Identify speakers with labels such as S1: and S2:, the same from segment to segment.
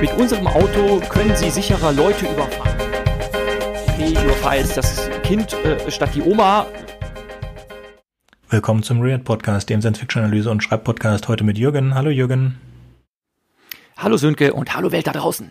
S1: Mit unserem Auto können Sie sicherer Leute überfahren. Jetzt das Kind äh, statt die Oma.
S2: Willkommen zum Read Podcast, dem Science-Fiction-Analyse- und Schreibpodcast. Heute mit Jürgen. Hallo Jürgen.
S1: Hallo Sönke und hallo Welt da draußen.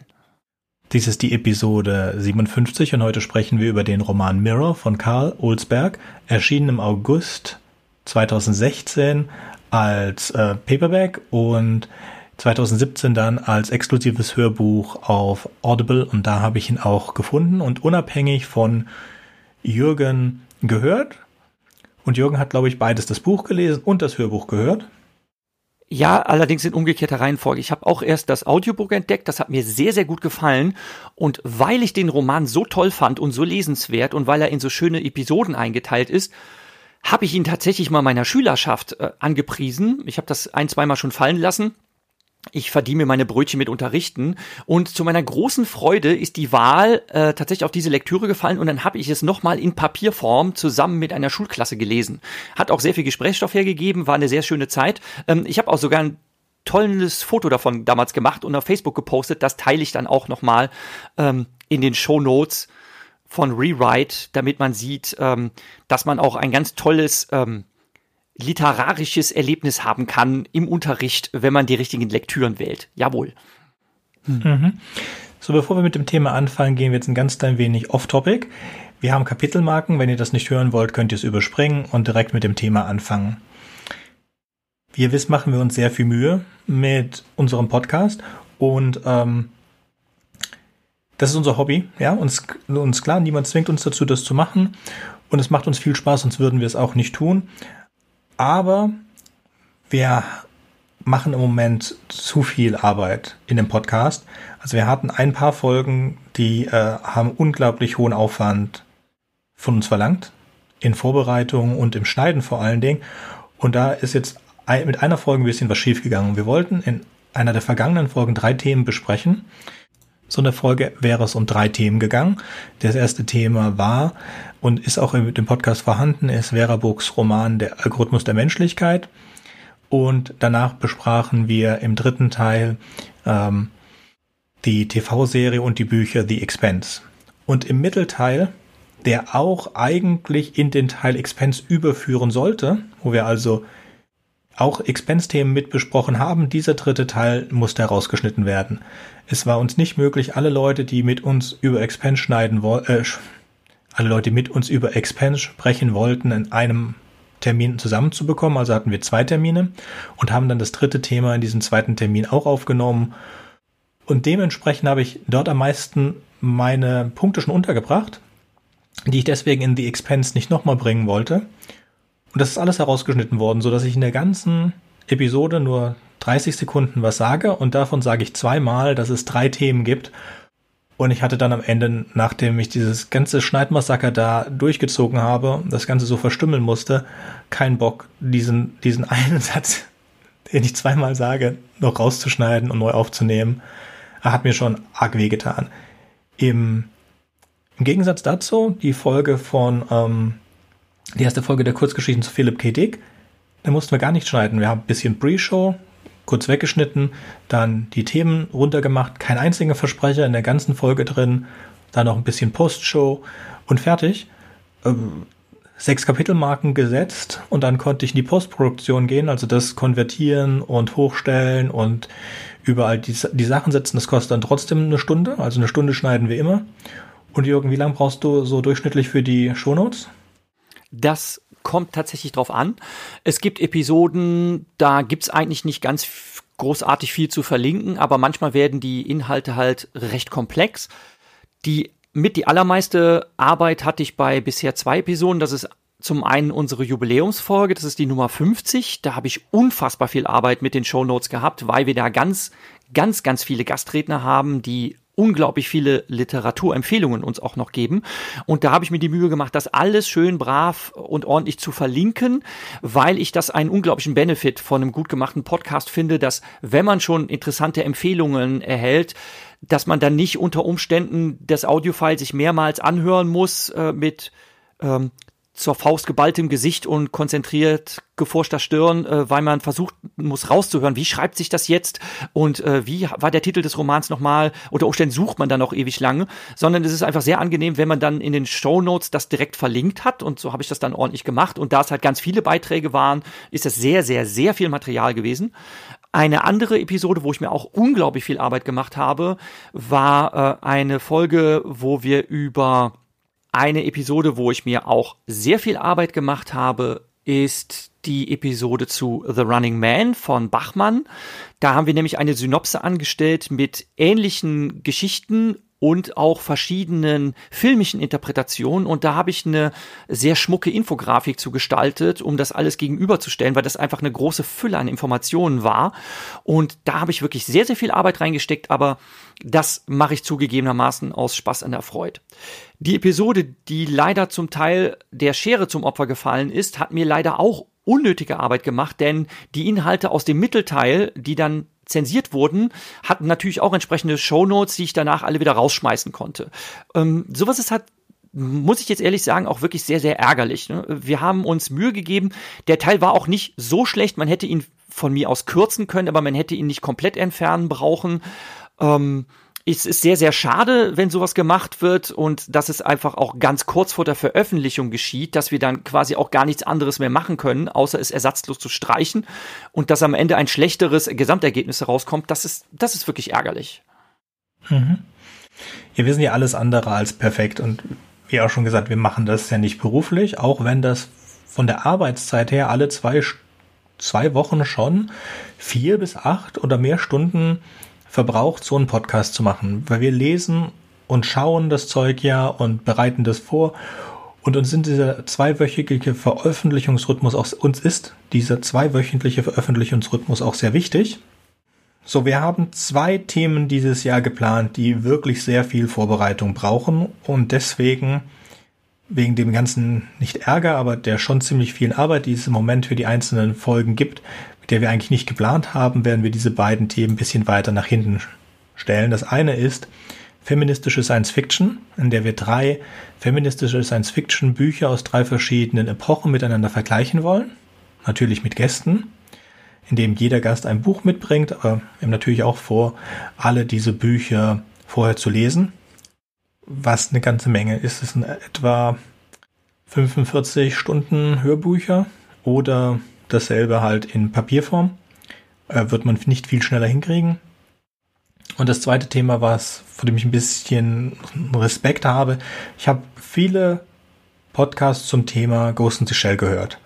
S2: Dies ist die Episode 57 und heute sprechen wir über den Roman Mirror von Karl Olsberg, erschienen im August 2016 als äh, Paperback und 2017 dann als exklusives Hörbuch auf Audible und da habe ich ihn auch gefunden und unabhängig von Jürgen gehört. Und Jürgen hat, glaube ich, beides das Buch gelesen und das Hörbuch gehört.
S1: Ja, allerdings in umgekehrter Reihenfolge. Ich habe auch erst das Audiobook entdeckt, das hat mir sehr, sehr gut gefallen. Und weil ich den Roman so toll fand und so lesenswert und weil er in so schöne Episoden eingeteilt ist, habe ich ihn tatsächlich mal meiner Schülerschaft äh, angepriesen. Ich habe das ein, zweimal schon fallen lassen ich verdiene mir meine Brötchen mit Unterrichten und zu meiner großen Freude ist die Wahl äh, tatsächlich auf diese Lektüre gefallen und dann habe ich es nochmal in Papierform zusammen mit einer Schulklasse gelesen. Hat auch sehr viel Gesprächsstoff hergegeben, war eine sehr schöne Zeit. Ähm, ich habe auch sogar ein tolles Foto davon damals gemacht und auf Facebook gepostet. Das teile ich dann auch nochmal ähm, in den Show Notes von Rewrite, damit man sieht, ähm, dass man auch ein ganz tolles ähm, literarisches Erlebnis haben kann im Unterricht, wenn man die richtigen Lektüren wählt. Jawohl.
S2: Hm. Mhm. So, bevor wir mit dem Thema anfangen, gehen wir jetzt ein ganz klein wenig off-topic. Wir haben Kapitelmarken. Wenn ihr das nicht hören wollt, könnt ihr es überspringen und direkt mit dem Thema anfangen. Wie ihr wisst, machen wir uns sehr viel Mühe mit unserem Podcast und ähm, das ist unser Hobby. Ja, uns, uns klar, niemand zwingt uns dazu, das zu machen und es macht uns viel Spaß, sonst würden wir es auch nicht tun. Aber wir machen im Moment zu viel Arbeit in dem Podcast. Also wir hatten ein paar Folgen, die äh, haben unglaublich hohen Aufwand von uns verlangt. In Vorbereitung und im Schneiden vor allen Dingen. Und da ist jetzt mit einer Folge ein bisschen was schiefgegangen. Wir wollten in einer der vergangenen Folgen drei Themen besprechen. So eine Folge wäre es um drei Themen gegangen. Das erste Thema war und ist auch dem Podcast vorhanden, ist Vera Burgs Roman Der Algorithmus der Menschlichkeit. Und danach besprachen wir im dritten Teil ähm, die TV-Serie und die Bücher The Expense. Und im Mittelteil, der auch eigentlich in den Teil Expense überführen sollte, wo wir also auch Expense-Themen mit besprochen haben, dieser dritte Teil musste herausgeschnitten werden. Es war uns nicht möglich, alle Leute, die mit uns über Expense schneiden wollten, äh, alle Leute, die mit uns über Expense sprechen wollten, in einem Termin zusammenzubekommen. Also hatten wir zwei Termine und haben dann das dritte Thema in diesem zweiten Termin auch aufgenommen. Und dementsprechend habe ich dort am meisten meine Punkte schon untergebracht, die ich deswegen in The Expense nicht nochmal bringen wollte. Und das ist alles herausgeschnitten worden, so dass ich in der ganzen Episode nur 30 Sekunden was sage und davon sage ich zweimal, dass es drei Themen gibt. Und ich hatte dann am Ende, nachdem ich dieses ganze Schneidmassaker da durchgezogen habe, das Ganze so verstümmeln musste, keinen Bock, diesen, diesen einen Satz, den ich zweimal sage, noch rauszuschneiden und neu aufzunehmen. Er hat mir schon arg wehgetan. Im, Im Gegensatz dazu, die Folge von, ähm, die erste Folge der Kurzgeschichten zu Philip K. Dick, da mussten wir gar nicht schneiden. Wir haben ein bisschen Pre-Show, kurz weggeschnitten, dann die Themen runtergemacht, kein einziger Versprecher in der ganzen Folge drin, dann noch ein bisschen Postshow und fertig. Ähm, sechs Kapitelmarken gesetzt und dann konnte ich in die Postproduktion gehen, also das konvertieren und hochstellen und überall die, die Sachen setzen. Das kostet dann trotzdem eine Stunde, also eine Stunde schneiden wir immer. Und Jürgen, wie lange brauchst du so durchschnittlich für die Shownotes?
S1: Das kommt tatsächlich drauf an. Es gibt Episoden, da gibt's eigentlich nicht ganz großartig viel zu verlinken, aber manchmal werden die Inhalte halt recht komplex. Die mit die allermeiste Arbeit hatte ich bei bisher zwei Episoden. Das ist zum einen unsere Jubiläumsfolge, das ist die Nummer 50. Da habe ich unfassbar viel Arbeit mit den Show Notes gehabt, weil wir da ganz, ganz, ganz viele Gastredner haben, die unglaublich viele Literaturempfehlungen uns auch noch geben. Und da habe ich mir die Mühe gemacht, das alles schön brav und ordentlich zu verlinken, weil ich das einen unglaublichen Benefit von einem gut gemachten Podcast finde, dass wenn man schon interessante Empfehlungen erhält, dass man dann nicht unter Umständen das Audiofile sich mehrmals anhören muss äh, mit ähm, zur Faust geballtem Gesicht und konzentriert geforschter Stirn, äh, weil man versucht muss rauszuhören, wie schreibt sich das jetzt und äh, wie war der Titel des Romans nochmal. Unter Umständen sucht man dann auch ewig lange, sondern es ist einfach sehr angenehm, wenn man dann in den Show Notes das direkt verlinkt hat und so habe ich das dann ordentlich gemacht und da es halt ganz viele Beiträge waren, ist es sehr, sehr, sehr viel Material gewesen. Eine andere Episode, wo ich mir auch unglaublich viel Arbeit gemacht habe, war äh, eine Folge, wo wir über eine Episode, wo ich mir auch sehr viel Arbeit gemacht habe, ist die Episode zu The Running Man von Bachmann. Da haben wir nämlich eine Synopse angestellt mit ähnlichen Geschichten und auch verschiedenen filmischen Interpretationen. Und da habe ich eine sehr schmucke Infografik zu gestaltet, um das alles gegenüberzustellen, weil das einfach eine große Fülle an Informationen war. Und da habe ich wirklich sehr, sehr viel Arbeit reingesteckt, aber das mache ich zugegebenermaßen aus Spaß an der Freude. Die Episode, die leider zum Teil der Schere zum Opfer gefallen ist, hat mir leider auch unnötige Arbeit gemacht, denn die Inhalte aus dem Mittelteil, die dann zensiert wurden, hatten natürlich auch entsprechende Shownotes, die ich danach alle wieder rausschmeißen konnte. Ähm, sowas ist halt muss ich jetzt ehrlich sagen, auch wirklich sehr, sehr ärgerlich. Ne? Wir haben uns Mühe gegeben. Der Teil war auch nicht so schlecht. Man hätte ihn von mir aus kürzen können, aber man hätte ihn nicht komplett entfernen brauchen. Ähm, es ist sehr, sehr schade, wenn sowas gemacht wird und dass es einfach auch ganz kurz vor der Veröffentlichung geschieht, dass wir dann quasi auch gar nichts anderes mehr machen können, außer es ersatzlos zu streichen und dass am Ende ein schlechteres Gesamtergebnis herauskommt. Das ist, das ist wirklich ärgerlich.
S2: Mhm. Ja, wir sind ja alles andere als perfekt und wie auch schon gesagt, wir machen das ja nicht beruflich, auch wenn das von der Arbeitszeit her alle zwei, zwei Wochen schon vier bis acht oder mehr Stunden verbraucht, so einen Podcast zu machen, weil wir lesen und schauen das Zeug ja und bereiten das vor. Und uns sind dieser zweiwöchige Veröffentlichungsrhythmus auch, uns ist dieser zweiwöchentliche Veröffentlichungsrhythmus auch sehr wichtig. So, wir haben zwei Themen dieses Jahr geplant, die wirklich sehr viel Vorbereitung brauchen. Und deswegen wegen dem ganzen nicht Ärger, aber der schon ziemlich vielen Arbeit, die es im Moment für die einzelnen Folgen gibt, der wir eigentlich nicht geplant haben, werden wir diese beiden Themen ein bisschen weiter nach hinten stellen. Das eine ist feministische Science Fiction, in der wir drei feministische Science Fiction Bücher aus drei verschiedenen Epochen miteinander vergleichen wollen. Natürlich mit Gästen, in dem jeder Gast ein Buch mitbringt, aber wir haben natürlich auch vor, alle diese Bücher vorher zu lesen. Was eine ganze Menge ist. Es sind etwa 45 Stunden Hörbücher oder dasselbe halt in Papierform. Äh, wird man nicht viel schneller hinkriegen. Und das zweite Thema, was, vor dem ich ein bisschen Respekt habe, ich habe viele Podcasts zum Thema Ghost in the Shell gehört.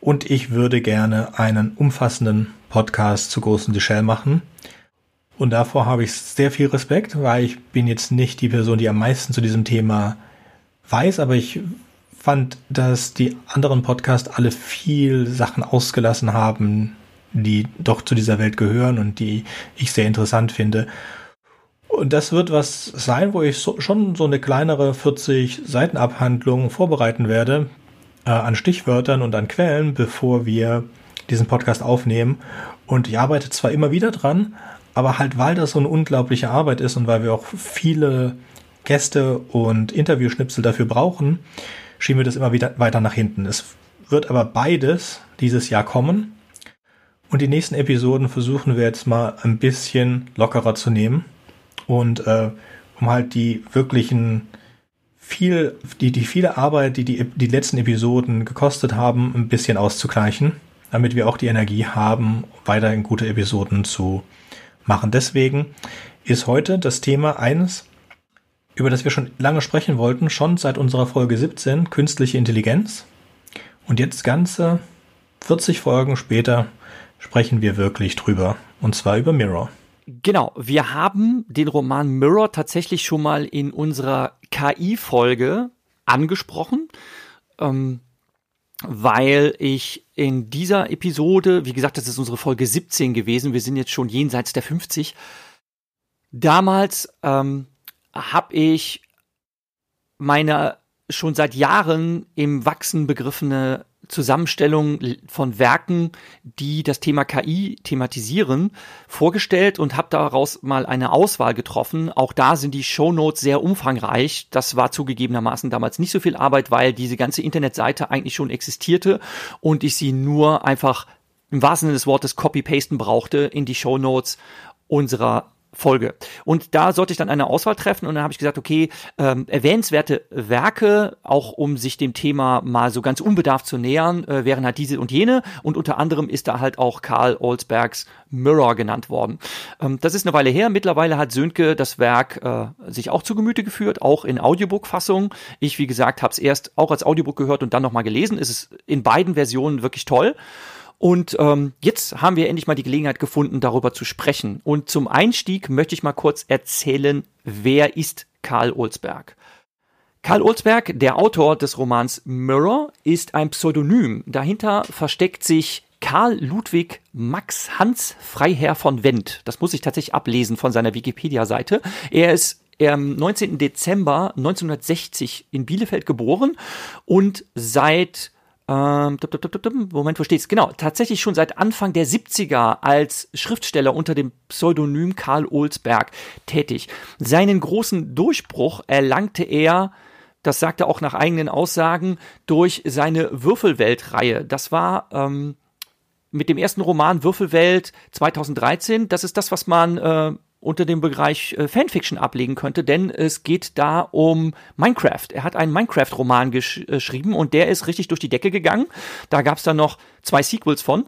S2: Und ich würde gerne einen umfassenden Podcast zu Ghost in the Shell machen. Und davor habe ich sehr viel Respekt, weil ich bin jetzt nicht die Person, die am meisten zu diesem Thema weiß, aber ich fand, dass die anderen Podcasts alle viel Sachen ausgelassen haben, die doch zu dieser Welt gehören und die ich sehr interessant finde. Und das wird was sein, wo ich so, schon so eine kleinere 40 Seiten Abhandlung vorbereiten werde äh, an Stichwörtern und an Quellen, bevor wir diesen Podcast aufnehmen. Und ich arbeite zwar immer wieder dran, aber halt weil das so eine unglaubliche Arbeit ist und weil wir auch viele Gäste und Interviewschnipsel dafür brauchen, schieben wir das immer wieder weiter nach hinten. Es wird aber beides dieses Jahr kommen. Und die nächsten Episoden versuchen wir jetzt mal ein bisschen lockerer zu nehmen. Und äh, um halt die wirklichen viel, die, die viele Arbeit, die, die die letzten Episoden gekostet haben, ein bisschen auszugleichen, damit wir auch die Energie haben, weiterhin gute Episoden zu machen. Deswegen ist heute das Thema eines über das wir schon lange sprechen wollten, schon seit unserer Folge 17, künstliche Intelligenz. Und jetzt ganze 40 Folgen später sprechen wir wirklich drüber. Und zwar über Mirror.
S1: Genau, wir haben den Roman Mirror tatsächlich schon mal in unserer KI-Folge angesprochen, ähm, weil ich in dieser Episode, wie gesagt, das ist unsere Folge 17 gewesen, wir sind jetzt schon jenseits der 50, damals ähm, habe ich meine schon seit Jahren im Wachsen begriffene Zusammenstellung von Werken, die das Thema KI thematisieren, vorgestellt und habe daraus mal eine Auswahl getroffen. Auch da sind die Shownotes sehr umfangreich. Das war zugegebenermaßen damals nicht so viel Arbeit, weil diese ganze Internetseite eigentlich schon existierte und ich sie nur einfach im wahrsten Sinne des Wortes copy-pasten brauchte in die Shownotes unserer Folge. Und da sollte ich dann eine Auswahl treffen und dann habe ich gesagt, okay, ähm, erwähnenswerte Werke, auch um sich dem Thema mal so ganz unbedarft zu nähern, äh, wären halt diese und jene und unter anderem ist da halt auch Karl Olsbergs Mirror genannt worden. Ähm, das ist eine Weile her. Mittlerweile hat Sönke das Werk äh, sich auch zu Gemüte geführt, auch in Audiobook-Fassung. Ich, wie gesagt, habe es erst auch als Audiobook gehört und dann nochmal gelesen. Es ist in beiden Versionen wirklich toll. Und ähm, jetzt haben wir endlich mal die Gelegenheit gefunden, darüber zu sprechen. Und zum Einstieg möchte ich mal kurz erzählen, wer ist Karl Olsberg? Karl Olsberg, der Autor des Romans Mirror, ist ein Pseudonym. Dahinter versteckt sich Karl Ludwig Max Hans Freiherr von Wendt. Das muss ich tatsächlich ablesen von seiner Wikipedia-Seite. Er ist am 19. Dezember 1960 in Bielefeld geboren und seit ähm, Moment, wo steht's? Genau, tatsächlich schon seit Anfang der 70er als Schriftsteller unter dem Pseudonym Karl Olsberg tätig. Seinen großen Durchbruch erlangte er das sagt er auch nach eigenen Aussagen, durch seine Würfelwelt-Reihe. Das war ähm, mit dem ersten Roman Würfelwelt 2013. Das ist das, was man äh, unter dem Bereich äh, Fanfiction ablegen könnte, denn es geht da um Minecraft. Er hat einen Minecraft-Roman gesch äh, geschrieben und der ist richtig durch die Decke gegangen. Da gab es dann noch zwei Sequels von.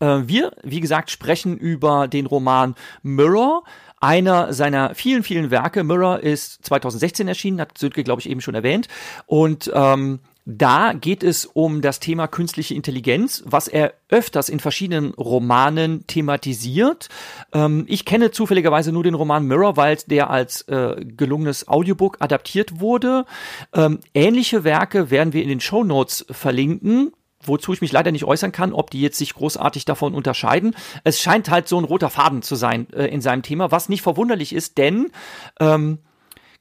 S1: Äh, wir, wie gesagt, sprechen über den Roman Mirror einer seiner vielen, vielen Werke. Mirror ist 2016 erschienen, hat Sönke, glaube ich, eben schon erwähnt. Und ähm, da geht es um das Thema künstliche Intelligenz, was er öfters in verschiedenen Romanen thematisiert. Ähm, ich kenne zufälligerweise nur den Roman Mirror, weil der als äh, gelungenes Audiobook adaptiert wurde. Ähm, ähnliche Werke werden wir in den Show Notes verlinken wozu ich mich leider nicht äußern kann, ob die jetzt sich großartig davon unterscheiden. Es scheint halt so ein roter Faden zu sein äh, in seinem Thema, was nicht verwunderlich ist, denn ähm,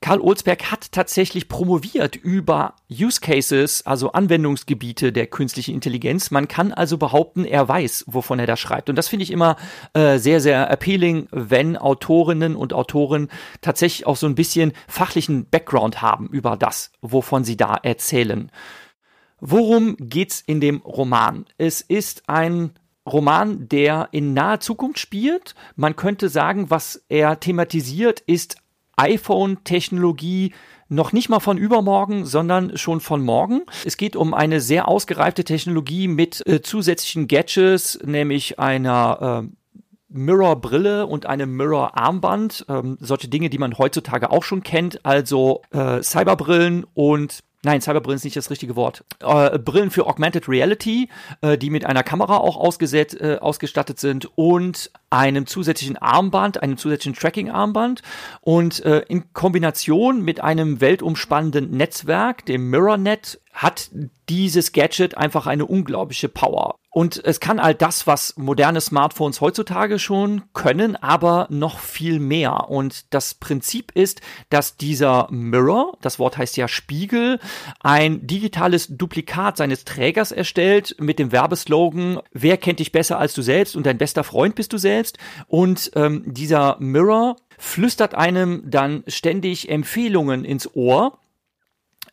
S1: Karl Olsberg hat tatsächlich promoviert über Use Cases, also Anwendungsgebiete der künstlichen Intelligenz. Man kann also behaupten, er weiß, wovon er da schreibt. Und das finde ich immer äh, sehr, sehr appealing, wenn Autorinnen und Autoren tatsächlich auch so ein bisschen fachlichen Background haben über das, wovon sie da erzählen. Worum geht's in dem Roman? Es ist ein Roman, der in naher Zukunft spielt. Man könnte sagen, was er thematisiert, ist iPhone-Technologie noch nicht mal von übermorgen, sondern schon von morgen. Es geht um eine sehr ausgereifte Technologie mit äh, zusätzlichen Gadgets, nämlich einer äh, Mirror-Brille und einem Mirror-Armband. Ähm, solche Dinge, die man heutzutage auch schon kennt, also äh, Cyberbrillen und Nein, Cyberbrillen ist nicht das richtige Wort. Äh, Brillen für Augmented Reality, äh, die mit einer Kamera auch ausgesetzt, äh, ausgestattet sind und einem zusätzlichen Armband, einem zusätzlichen Tracking-Armband und äh, in Kombination mit einem weltumspannenden Netzwerk, dem MirrorNet, hat dieses Gadget einfach eine unglaubliche Power. Und es kann all das, was moderne Smartphones heutzutage schon können, aber noch viel mehr. Und das Prinzip ist, dass dieser Mirror, das Wort heißt ja Spiegel, ein digitales Duplikat seines Trägers erstellt mit dem Werbeslogan, wer kennt dich besser als du selbst und dein bester Freund bist du selbst. Und ähm, dieser Mirror flüstert einem dann ständig Empfehlungen ins Ohr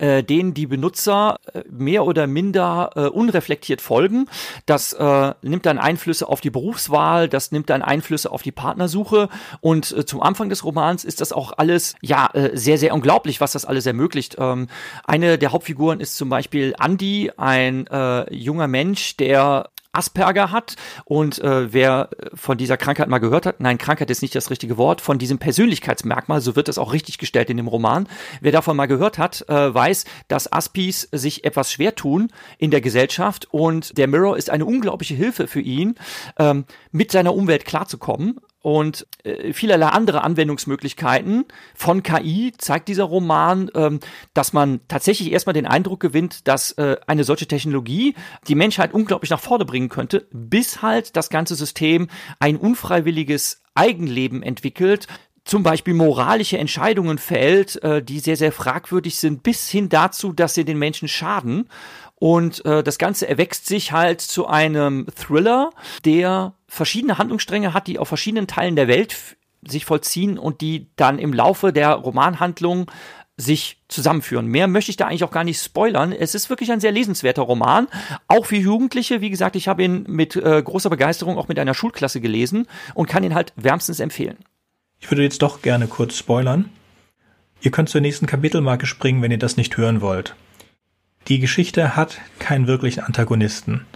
S1: äh, denen die Benutzer äh, mehr oder minder äh, unreflektiert folgen. Das äh, nimmt dann Einflüsse auf die Berufswahl, das nimmt dann Einflüsse auf die Partnersuche und äh, zum Anfang des Romans ist das auch alles ja äh, sehr sehr unglaublich, was das alles ermöglicht. Ähm, eine der Hauptfiguren ist zum Beispiel Andy, ein äh, junger Mensch, der Asperger hat und äh, wer von dieser Krankheit mal gehört hat, nein, Krankheit ist nicht das richtige Wort, von diesem Persönlichkeitsmerkmal, so wird es auch richtig gestellt in dem Roman, wer davon mal gehört hat, äh, weiß, dass Aspis sich etwas schwer tun in der Gesellschaft und der Mirror ist eine unglaubliche Hilfe für ihn, ähm, mit seiner Umwelt klarzukommen und äh, vielerlei andere Anwendungsmöglichkeiten von KI zeigt dieser Roman, ähm, dass man tatsächlich erstmal den Eindruck gewinnt, dass äh, eine solche Technologie die Menschheit unglaublich nach vorne bringen könnte, bis halt das ganze System ein unfreiwilliges Eigenleben entwickelt, zum Beispiel moralische Entscheidungen fällt, äh, die sehr, sehr fragwürdig sind, bis hin dazu, dass sie den Menschen schaden. Und äh, das Ganze erwächst sich halt zu einem Thriller, der verschiedene Handlungsstränge hat, die auf verschiedenen Teilen der Welt sich vollziehen und die dann im Laufe der Romanhandlung sich zusammenführen. Mehr möchte ich da eigentlich auch gar nicht spoilern. Es ist wirklich ein sehr lesenswerter Roman, auch für Jugendliche. Wie gesagt, ich habe ihn mit äh, großer Begeisterung auch mit einer Schulklasse gelesen und kann ihn halt wärmstens empfehlen.
S2: Ich würde jetzt doch gerne kurz spoilern. Ihr könnt zur nächsten Kapitelmarke springen, wenn ihr das nicht hören wollt. Die Geschichte hat keinen wirklichen Antagonisten.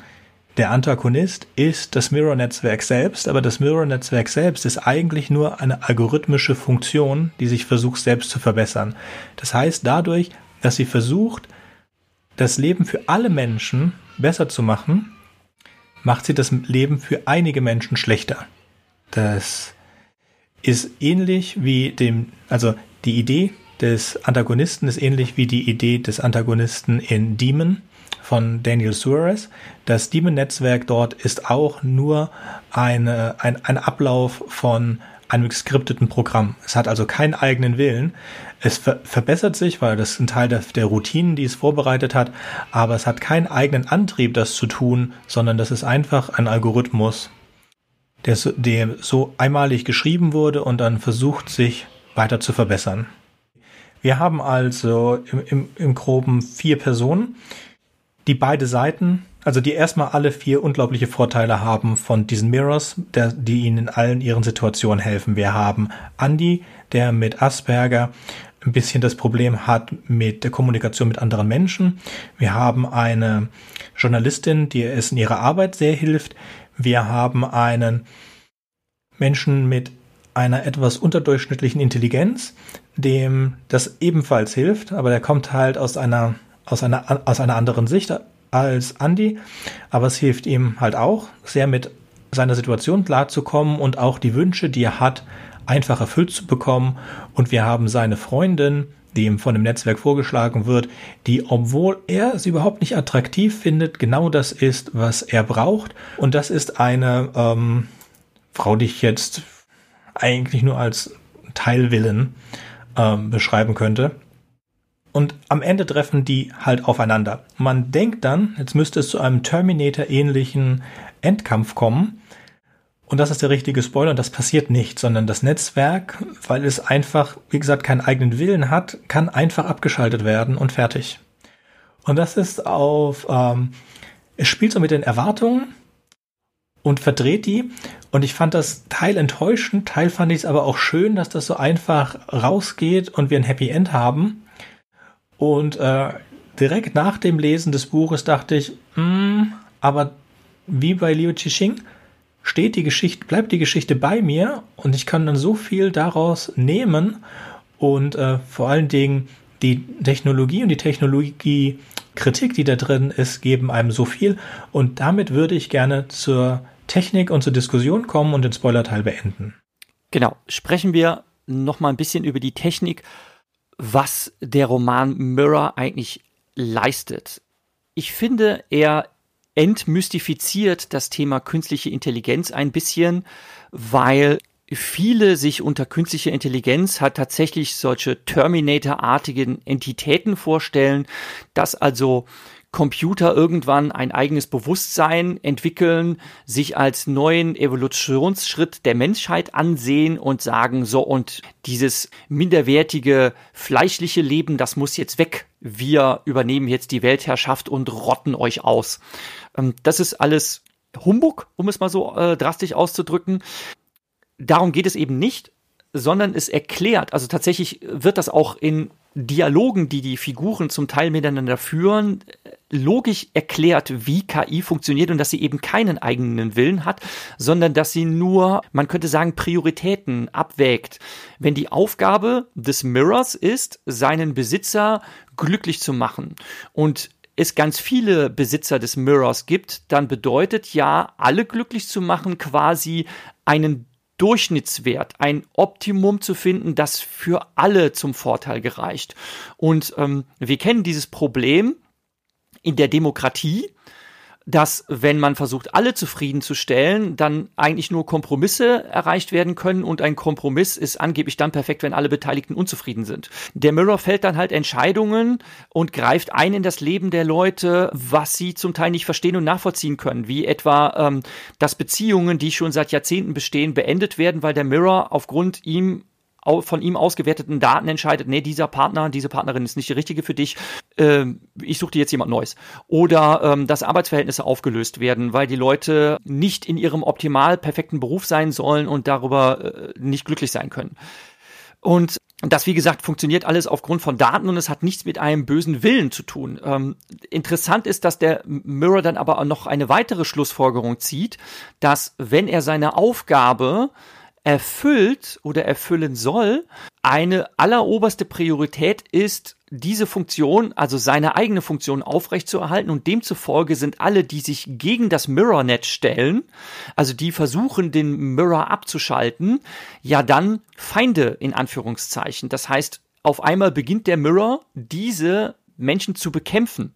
S2: Der Antagonist ist das Mirror-Netzwerk selbst, aber das Mirror-Netzwerk selbst ist eigentlich nur eine algorithmische Funktion, die sich versucht selbst zu verbessern. Das heißt dadurch, dass sie versucht, das Leben für alle Menschen besser zu machen, macht sie das Leben für einige Menschen schlechter. Das ist ähnlich wie dem, also die Idee des Antagonisten ist ähnlich wie die Idee des Antagonisten in Demon von Daniel Suarez. Das Demon-Netzwerk dort ist auch nur eine, ein, ein Ablauf von einem geskripteten Programm. Es hat also keinen eigenen Willen. Es ver verbessert sich, weil das ein Teil der, der Routinen, die es vorbereitet hat, aber es hat keinen eigenen Antrieb, das zu tun, sondern das ist einfach ein Algorithmus, der so, der so einmalig geschrieben wurde und dann versucht, sich weiter zu verbessern. Wir haben also im, im, im Groben vier Personen, die beide Seiten, also die erstmal alle vier unglaubliche Vorteile haben von diesen Mirrors, der, die ihnen in allen ihren Situationen helfen. Wir haben Andy, der mit Asperger ein bisschen das Problem hat mit der Kommunikation mit anderen Menschen. Wir haben eine Journalistin, die es in ihrer Arbeit sehr hilft. Wir haben einen Menschen mit einer etwas unterdurchschnittlichen Intelligenz, dem das ebenfalls hilft, aber der kommt halt aus einer aus einer, aus einer anderen Sicht als Andy, aber es hilft ihm halt auch, sehr mit seiner Situation klarzukommen und auch die Wünsche, die er hat, einfach erfüllt zu bekommen. Und wir haben seine Freundin, die ihm von dem Netzwerk vorgeschlagen wird, die, obwohl er sie überhaupt nicht attraktiv findet, genau das ist, was er braucht. Und das ist eine ähm, Frau, die ich jetzt eigentlich nur als Teilwillen ähm, beschreiben könnte. Und am Ende treffen die halt aufeinander. Man denkt dann, jetzt müsste es zu einem Terminator-ähnlichen Endkampf kommen. Und das ist der richtige Spoiler und das passiert nicht, sondern das Netzwerk, weil es einfach, wie gesagt, keinen eigenen Willen hat, kann einfach abgeschaltet werden und fertig. Und das ist auf, ähm, es spielt so mit den Erwartungen und verdreht die. Und ich fand das Teil enttäuschend, Teil fand ich es aber auch schön, dass das so einfach rausgeht und wir ein Happy End haben. Und äh, direkt nach dem Lesen des Buches dachte ich, mh, hm, aber wie bei Liu Qixing steht die Geschichte, bleibt die Geschichte bei mir und ich kann dann so viel daraus nehmen und äh, vor allen Dingen die Technologie und die Technologiekritik, die da drin ist, geben einem so viel und damit würde ich gerne zur Technik und zur Diskussion kommen und den Spoilerteil beenden.
S1: Genau, sprechen wir noch mal ein bisschen über die Technik was der Roman Mirror eigentlich leistet. Ich finde, er entmystifiziert das Thema künstliche Intelligenz ein bisschen, weil viele sich unter künstlicher Intelligenz hat tatsächlich solche Terminator-artigen Entitäten vorstellen, dass also Computer irgendwann ein eigenes Bewusstsein entwickeln, sich als neuen Evolutionsschritt der Menschheit ansehen und sagen, so und dieses minderwertige fleischliche Leben, das muss jetzt weg. Wir übernehmen jetzt die Weltherrschaft und rotten euch aus. Ähm, das ist alles Humbug, um es mal so äh, drastisch auszudrücken. Darum geht es eben nicht, sondern es erklärt, also tatsächlich wird das auch in Dialogen, die die Figuren zum Teil miteinander führen, logisch erklärt, wie KI funktioniert und dass sie eben keinen eigenen Willen hat, sondern dass sie nur, man könnte sagen, Prioritäten abwägt. Wenn die Aufgabe des Mirrors ist, seinen Besitzer glücklich zu machen und es ganz viele Besitzer des Mirrors gibt, dann bedeutet ja, alle glücklich zu machen, quasi einen Durchschnittswert, ein Optimum zu finden, das für alle zum Vorteil gereicht. Und ähm, wir kennen dieses Problem in der Demokratie, dass wenn man versucht, alle zufriedenzustellen, dann eigentlich nur Kompromisse erreicht werden können und ein Kompromiss ist angeblich dann perfekt, wenn alle Beteiligten unzufrieden sind. Der Mirror fällt dann halt Entscheidungen und greift ein in das Leben der Leute, was sie zum Teil nicht verstehen und nachvollziehen können, wie etwa, ähm, dass Beziehungen, die schon seit Jahrzehnten bestehen, beendet werden, weil der Mirror aufgrund ihm von ihm ausgewerteten Daten entscheidet, nee, dieser Partner, diese Partnerin ist nicht die richtige für dich, ähm, ich suche dir jetzt jemand Neues. Oder ähm, dass Arbeitsverhältnisse aufgelöst werden, weil die Leute nicht in ihrem optimal perfekten Beruf sein sollen und darüber äh, nicht glücklich sein können. Und das, wie gesagt, funktioniert alles aufgrund von Daten und es hat nichts mit einem bösen Willen zu tun. Ähm, interessant ist, dass der Mirror dann aber noch eine weitere Schlussfolgerung zieht, dass wenn er seine Aufgabe erfüllt oder erfüllen soll, eine alleroberste Priorität ist, diese Funktion, also seine eigene Funktion aufrechtzuerhalten und demzufolge sind alle, die sich gegen das Mirror-Net stellen, also die versuchen, den Mirror abzuschalten, ja dann Feinde in Anführungszeichen. Das heißt, auf einmal beginnt der Mirror, diese Menschen zu bekämpfen,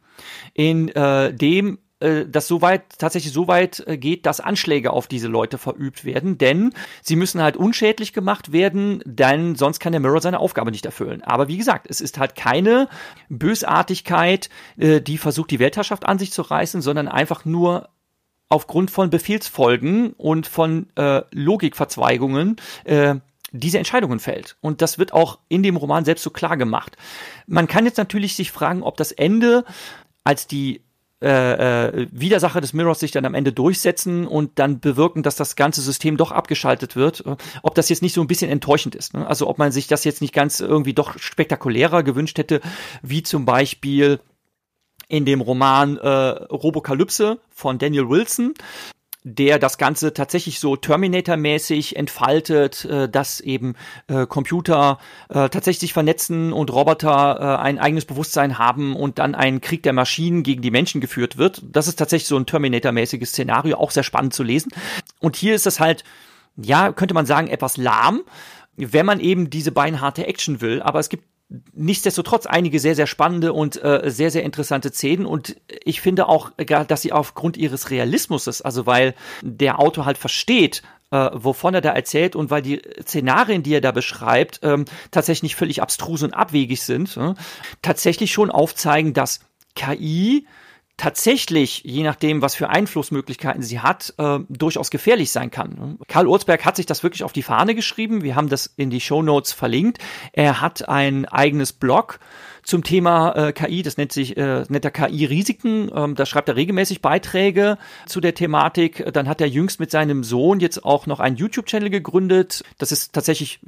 S1: in äh, dem äh, das so weit, tatsächlich so weit äh, geht, dass Anschläge auf diese Leute verübt werden, denn sie müssen halt unschädlich gemacht werden, denn sonst kann der Mirror seine Aufgabe nicht erfüllen. Aber wie gesagt, es ist halt keine Bösartigkeit, äh, die versucht, die Weltherrschaft an sich zu reißen, sondern einfach nur aufgrund von Befehlsfolgen und von Logikverzweigungen diese Entscheidungen fällt. Und das wird auch in dem Roman selbst so klar gemacht. Man kann jetzt natürlich sich fragen, ob das Ende als die äh, Widersacher des Mirrors sich dann am Ende durchsetzen und dann bewirken, dass das ganze System doch abgeschaltet wird, äh, ob das jetzt nicht so ein bisschen enttäuschend ist. Ne? Also ob man sich das jetzt nicht ganz irgendwie doch spektakulärer gewünscht hätte, wie zum Beispiel in dem Roman äh, Robokalypse von Daniel Wilson der das Ganze tatsächlich so Terminator-mäßig entfaltet, äh, dass eben äh, Computer äh, tatsächlich sich vernetzen und Roboter äh, ein eigenes Bewusstsein haben und dann ein Krieg der Maschinen gegen die Menschen geführt wird. Das ist tatsächlich so ein Terminator-mäßiges Szenario, auch sehr spannend zu lesen. Und hier ist es halt, ja, könnte man sagen, etwas lahm wenn man eben diese beinharte Action will. Aber es gibt nichtsdestotrotz einige sehr, sehr spannende und äh, sehr, sehr interessante Szenen. Und ich finde auch, dass sie aufgrund ihres Realismus, also weil der Autor halt versteht, äh, wovon er da erzählt und weil die Szenarien, die er da beschreibt, ähm, tatsächlich nicht völlig abstrus und abwegig sind, äh, tatsächlich schon aufzeigen, dass KI tatsächlich, je nachdem, was für Einflussmöglichkeiten sie hat, äh, durchaus gefährlich sein kann. Karl Urzberg hat sich das wirklich auf die Fahne geschrieben. Wir haben das in die Show Notes verlinkt. Er hat ein eigenes Blog zum Thema äh, KI, das nennt sich äh, nennt er KI-Risiken. Ähm, da schreibt er regelmäßig Beiträge zu der Thematik. Dann hat er jüngst mit seinem Sohn jetzt auch noch einen YouTube-Channel gegründet. Das ist tatsächlich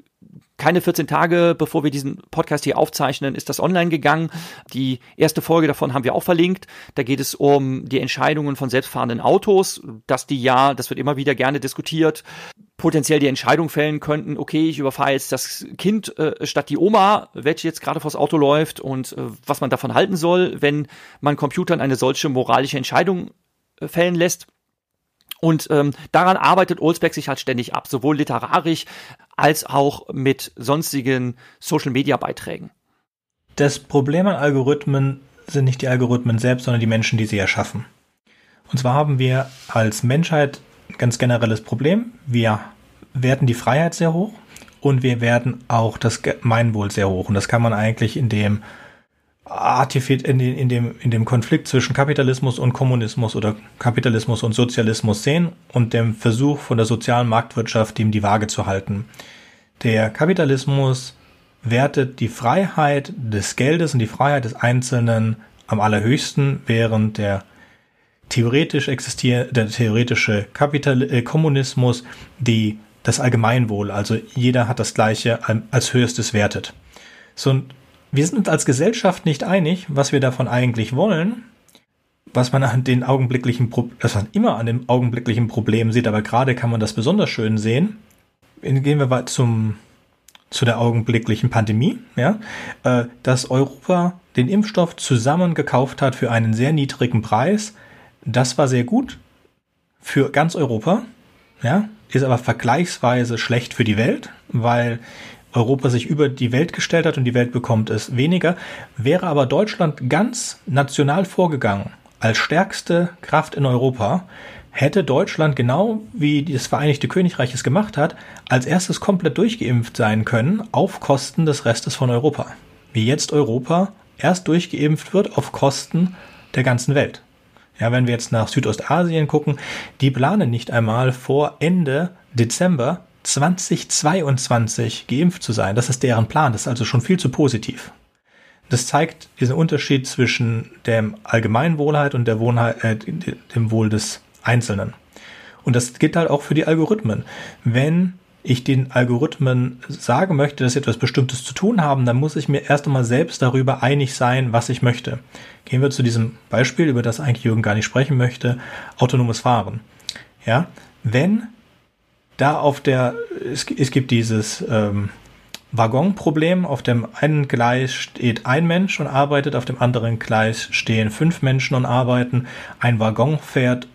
S1: keine 14 Tage, bevor wir diesen Podcast hier aufzeichnen, ist das online gegangen. Die erste Folge davon haben wir auch verlinkt. Da geht es um die Entscheidungen von selbstfahrenden Autos, dass die ja, das wird immer wieder gerne diskutiert, potenziell die Entscheidung fällen könnten, okay, ich überfahre jetzt das Kind äh, statt die Oma, welche jetzt gerade vors Auto läuft und äh, was man davon halten soll, wenn man Computern eine solche moralische Entscheidung äh, fällen lässt. Und ähm, daran arbeitet Olsbeck sich halt ständig ab, sowohl literarisch als auch mit sonstigen Social-Media-Beiträgen.
S2: Das Problem an Algorithmen sind nicht die Algorithmen selbst, sondern die Menschen, die sie erschaffen. Und zwar haben wir als Menschheit ein ganz generelles Problem. Wir werten die Freiheit sehr hoch und wir werden auch das Gemeinwohl sehr hoch. Und das kann man eigentlich in dem in, in, dem, in dem Konflikt zwischen Kapitalismus und Kommunismus oder Kapitalismus und Sozialismus sehen und dem Versuch von der sozialen Marktwirtschaft, dem die Waage zu halten. Der Kapitalismus wertet die Freiheit des Geldes und die Freiheit des Einzelnen am allerhöchsten, während der theoretisch existiert, der theoretische Kapital äh, Kommunismus die das Allgemeinwohl, also jeder hat das Gleiche als höchstes wertet. So, und wir sind uns als Gesellschaft nicht einig, was wir davon eigentlich wollen, was man an den augenblicklichen, Pro das man immer an dem augenblicklichen Problem sieht, aber gerade kann man das besonders schön sehen. Gehen wir zum, zu der augenblicklichen Pandemie, ja, äh, dass Europa den Impfstoff zusammen gekauft hat für einen sehr niedrigen Preis. Das war sehr gut für ganz Europa, ja, ist aber vergleichsweise schlecht für die Welt, weil Europa sich über die Welt gestellt hat und die Welt bekommt es weniger. Wäre aber Deutschland ganz national vorgegangen, als stärkste Kraft in Europa hätte Deutschland genau wie das Vereinigte Königreich es gemacht hat, als erstes komplett durchgeimpft sein können auf Kosten des Restes von Europa. Wie jetzt Europa erst durchgeimpft wird auf Kosten der ganzen Welt. Ja, wenn wir jetzt nach Südostasien gucken, die planen nicht einmal vor Ende Dezember 2022 geimpft zu sein. Das ist deren Plan. Das ist also schon viel zu positiv. Das zeigt diesen Unterschied zwischen dem Allgemeinwohlheit und der Wohnheit, äh, dem Wohl des Einzelnen. Und das gilt halt auch für die Algorithmen. Wenn ich den Algorithmen sagen möchte, dass sie etwas Bestimmtes zu tun haben, dann muss ich mir erst einmal selbst darüber einig sein, was ich möchte. Gehen wir zu diesem Beispiel, über das eigentlich Jürgen gar nicht sprechen möchte, autonomes Fahren. Ja, wenn da auf der, es, es gibt dieses ähm, Waggonproblem, auf dem einen Gleis steht ein Mensch und arbeitet, auf dem anderen Gleis stehen fünf Menschen und arbeiten, ein Waggon fährt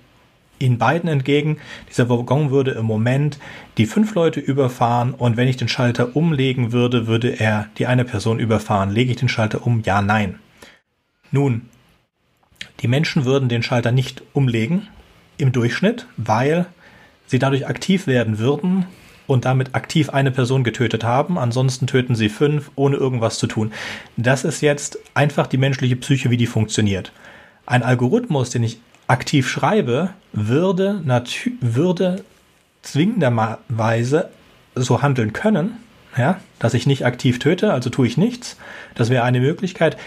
S2: in beiden entgegen. Dieser Waggon würde im Moment die fünf Leute überfahren und wenn ich den Schalter umlegen würde, würde er die eine Person überfahren. Lege ich den Schalter um? Ja, nein. Nun, die Menschen würden den Schalter nicht umlegen im Durchschnitt, weil sie dadurch aktiv werden würden und damit aktiv eine Person getötet haben. Ansonsten töten sie fünf, ohne irgendwas zu tun. Das ist jetzt einfach die menschliche Psyche, wie die funktioniert. Ein Algorithmus, den ich aktiv schreibe, würde, würde zwingenderweise so handeln können, ja, dass ich nicht aktiv töte, also tue ich nichts. Das wäre eine Möglichkeit,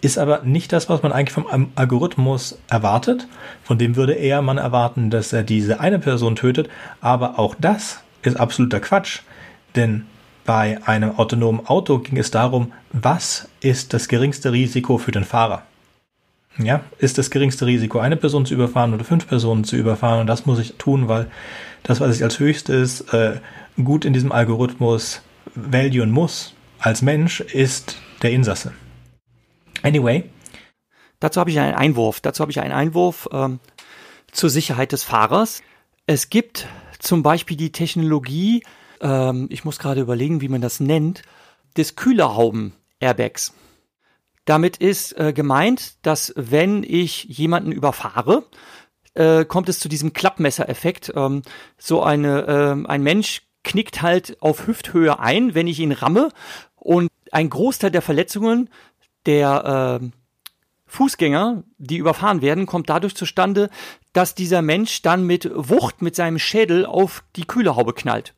S2: ist aber nicht das, was man eigentlich vom Algorithmus erwartet. Von dem würde eher man erwarten, dass er diese eine Person tötet, aber auch das ist absoluter Quatsch, denn bei einem autonomen Auto ging es darum, was ist das geringste Risiko für den Fahrer? ja, ist das geringste Risiko, eine Person zu überfahren oder fünf Personen zu überfahren. Und das muss ich tun, weil das, was ich als höchstes äh, gut in diesem Algorithmus valuen muss, als Mensch, ist der Insasse. Anyway.
S1: Dazu habe ich einen Einwurf. Dazu habe ich einen Einwurf ähm, zur Sicherheit des Fahrers. Es gibt zum Beispiel die Technologie, ähm, ich muss gerade überlegen, wie man das nennt, des Kühlerhauben-Airbags. Damit ist äh, gemeint, dass wenn ich jemanden überfahre, äh, kommt es zu diesem Klappmessereffekt. Ähm, so eine, äh, ein Mensch knickt halt auf Hüfthöhe ein, wenn ich ihn ramme und ein Großteil der Verletzungen der äh, Fußgänger, die überfahren werden, kommt dadurch zustande, dass dieser Mensch dann mit Wucht mit seinem Schädel auf die Kühlerhaube knallt.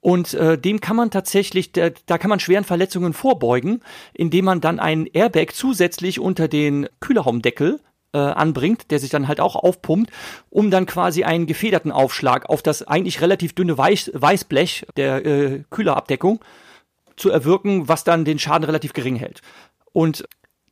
S1: Und äh, dem kann man tatsächlich, da, da kann man schweren Verletzungen vorbeugen, indem man dann ein Airbag zusätzlich unter den Kühlerraumdeckel äh, anbringt, der sich dann halt auch aufpumpt, um dann quasi einen gefederten Aufschlag auf das eigentlich relativ dünne Weiß, Weißblech der äh, Kühlerabdeckung zu erwirken, was dann den Schaden relativ gering hält. Und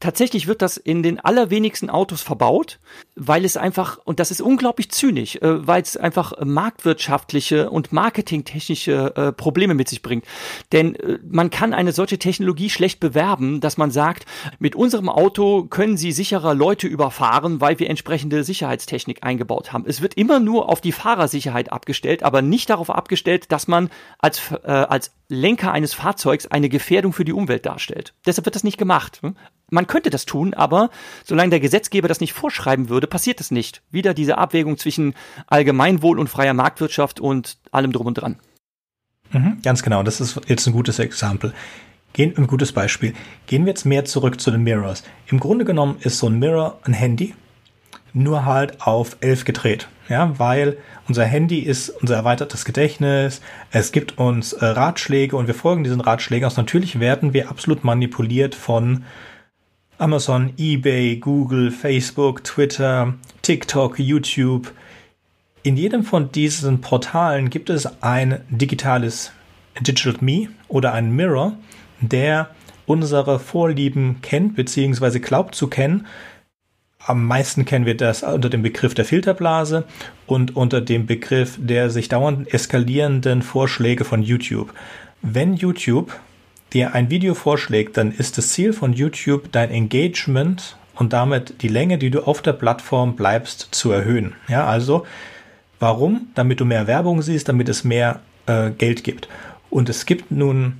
S1: tatsächlich wird das in den allerwenigsten Autos verbaut, weil es einfach, und das ist unglaublich zynisch, äh, weil es einfach marktwirtschaftliche und marketingtechnische äh, Probleme mit sich bringt. Denn äh, man kann eine solche Technologie schlecht bewerben, dass man sagt, mit unserem Auto können Sie sicherer Leute überfahren, weil wir entsprechende Sicherheitstechnik eingebaut haben. Es wird immer nur auf die Fahrersicherheit abgestellt, aber nicht darauf abgestellt, dass man als, äh, als Lenker eines Fahrzeugs eine Gefährdung für die Umwelt darstellt. Deshalb wird das nicht gemacht. Hm? Man könnte das tun, aber solange der Gesetzgeber das nicht vorschreiben würde, passiert es nicht. Wieder diese Abwägung zwischen Allgemeinwohl und freier Marktwirtschaft und allem drum und dran.
S2: Mhm, ganz genau, das ist jetzt ein gutes Exempel. Gehen, ein gutes Beispiel. Gehen wir jetzt mehr zurück zu den Mirrors. Im Grunde genommen ist so ein Mirror ein Handy, nur halt auf 11 gedreht. Ja, weil unser Handy ist unser erweitertes Gedächtnis. Es gibt uns äh, Ratschläge und wir folgen diesen Ratschlägen aus. Natürlich werden wir absolut manipuliert von Amazon, eBay, Google, Facebook, Twitter, TikTok, YouTube. In jedem von diesen Portalen gibt es ein digitales Digital Me oder ein Mirror, der unsere Vorlieben kennt bzw. glaubt zu kennen. Am meisten kennen wir das unter dem Begriff der Filterblase und unter dem Begriff der sich dauernd eskalierenden Vorschläge von YouTube. Wenn YouTube dir ein Video vorschlägt, dann ist das Ziel von YouTube, dein Engagement und damit die Länge, die du auf der Plattform bleibst, zu erhöhen. Ja, also warum? Damit du mehr Werbung siehst, damit es mehr äh, Geld gibt. Und es gibt nun